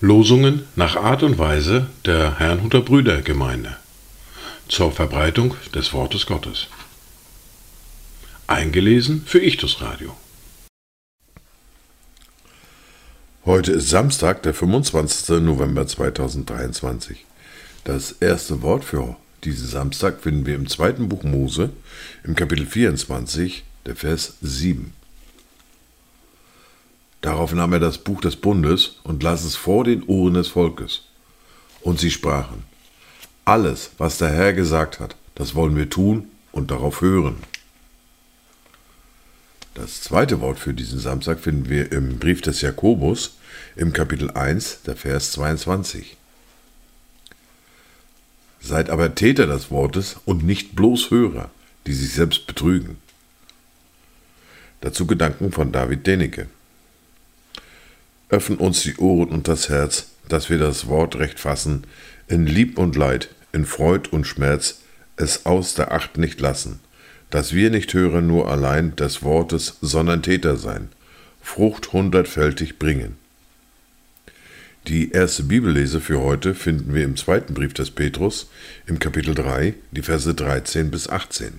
Losungen nach Art und Weise der Herrnhuter Brüdergemeinde zur Verbreitung des Wortes Gottes. Eingelesen für Ichtus Radio. Heute ist Samstag, der 25. November 2023. Das erste Wort für diesen Samstag finden wir im zweiten Buch Mose, im Kapitel 24, der Vers 7. Darauf nahm er das Buch des Bundes und las es vor den Ohren des Volkes. Und sie sprachen, alles, was der Herr gesagt hat, das wollen wir tun und darauf hören. Das zweite Wort für diesen Samstag finden wir im Brief des Jakobus im Kapitel 1, der Vers 22. Seid aber Täter des Wortes und nicht bloß Hörer, die sich selbst betrügen. Dazu Gedanken von David Denecke. Öffnen uns die Ohren und das Herz, dass wir das Wort recht fassen, in Lieb und Leid, in Freud und Schmerz, es aus der Acht nicht lassen, dass wir nicht hören nur allein des Wortes, sondern Täter sein, Frucht hundertfältig bringen. Die erste Bibellese für heute finden wir im zweiten Brief des Petrus, im Kapitel 3, die Verse 13 bis 18.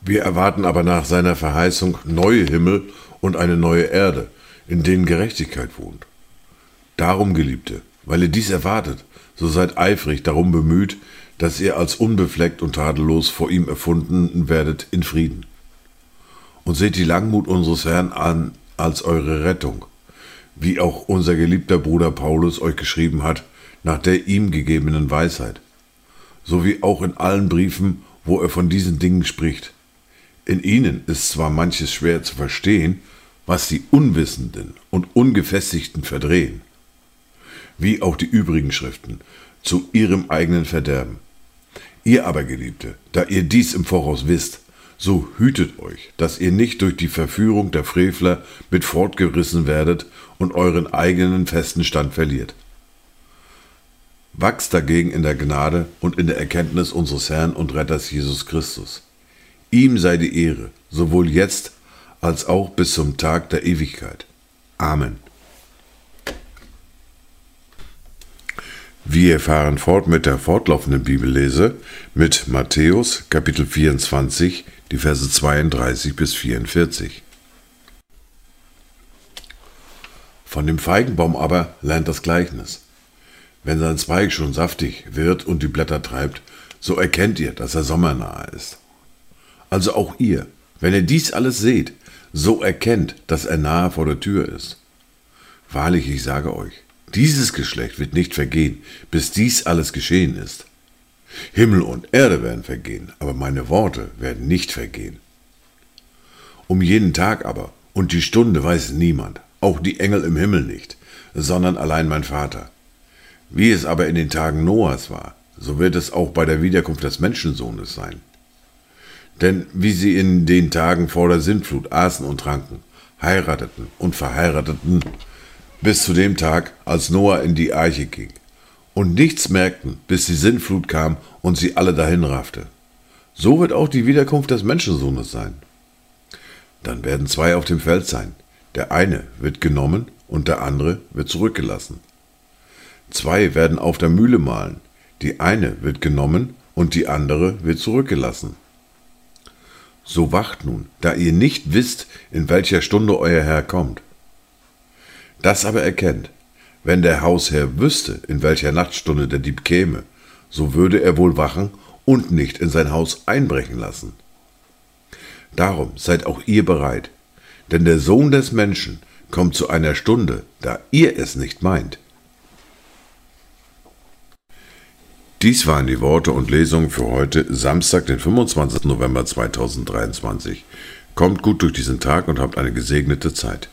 Wir erwarten aber nach seiner Verheißung neue Himmel und eine neue Erde, in denen Gerechtigkeit wohnt. Darum, Geliebte, weil ihr dies erwartet, so seid eifrig darum bemüht, dass ihr als unbefleckt und tadellos vor ihm erfunden werdet in Frieden. Und seht die Langmut unseres Herrn an als eure Rettung, wie auch unser geliebter Bruder Paulus euch geschrieben hat, nach der ihm gegebenen Weisheit, so wie auch in allen Briefen, wo er von diesen Dingen spricht, in ihnen ist zwar manches schwer zu verstehen, was die Unwissenden und Ungefestigten verdrehen, wie auch die übrigen Schriften, zu ihrem eigenen Verderben. Ihr aber, Geliebte, da ihr dies im Voraus wisst, so hütet euch, dass ihr nicht durch die Verführung der Frevler mit fortgerissen werdet und euren eigenen festen Stand verliert. Wachst dagegen in der Gnade und in der Erkenntnis unseres Herrn und Retters Jesus Christus. Ihm sei die Ehre, sowohl jetzt als auch bis zum Tag der Ewigkeit. Amen. Wir fahren fort mit der fortlaufenden Bibellese mit Matthäus Kapitel 24, die Verse 32 bis 44. Von dem Feigenbaum aber lernt das Gleichnis. Wenn sein Zweig schon saftig wird und die Blätter treibt, so erkennt ihr, dass er sommernahe ist. Also auch ihr, wenn ihr dies alles seht, so erkennt, dass er nahe vor der Tür ist. Wahrlich, ich sage euch, dieses Geschlecht wird nicht vergehen, bis dies alles geschehen ist. Himmel und Erde werden vergehen, aber meine Worte werden nicht vergehen. Um jeden Tag aber und die Stunde weiß niemand, auch die Engel im Himmel nicht, sondern allein mein Vater. Wie es aber in den Tagen Noahs war, so wird es auch bei der Wiederkunft des Menschensohnes sein. Denn wie sie in den Tagen vor der Sintflut aßen und tranken, heirateten und verheirateten, bis zu dem Tag, als Noah in die Arche ging, und nichts merkten, bis die Sintflut kam und sie alle dahin raffte. So wird auch die Wiederkunft des Menschensohnes sein. Dann werden zwei auf dem Feld sein, der eine wird genommen und der andere wird zurückgelassen. Zwei werden auf der Mühle mahlen, die eine wird genommen und die andere wird zurückgelassen. So wacht nun, da ihr nicht wisst, in welcher Stunde euer Herr kommt. Das aber erkennt, wenn der Hausherr wüsste, in welcher Nachtstunde der Dieb käme, so würde er wohl wachen und nicht in sein Haus einbrechen lassen. Darum seid auch ihr bereit, denn der Sohn des Menschen kommt zu einer Stunde, da ihr es nicht meint. Dies waren die Worte und Lesungen für heute, Samstag, den 25. November 2023. Kommt gut durch diesen Tag und habt eine gesegnete Zeit.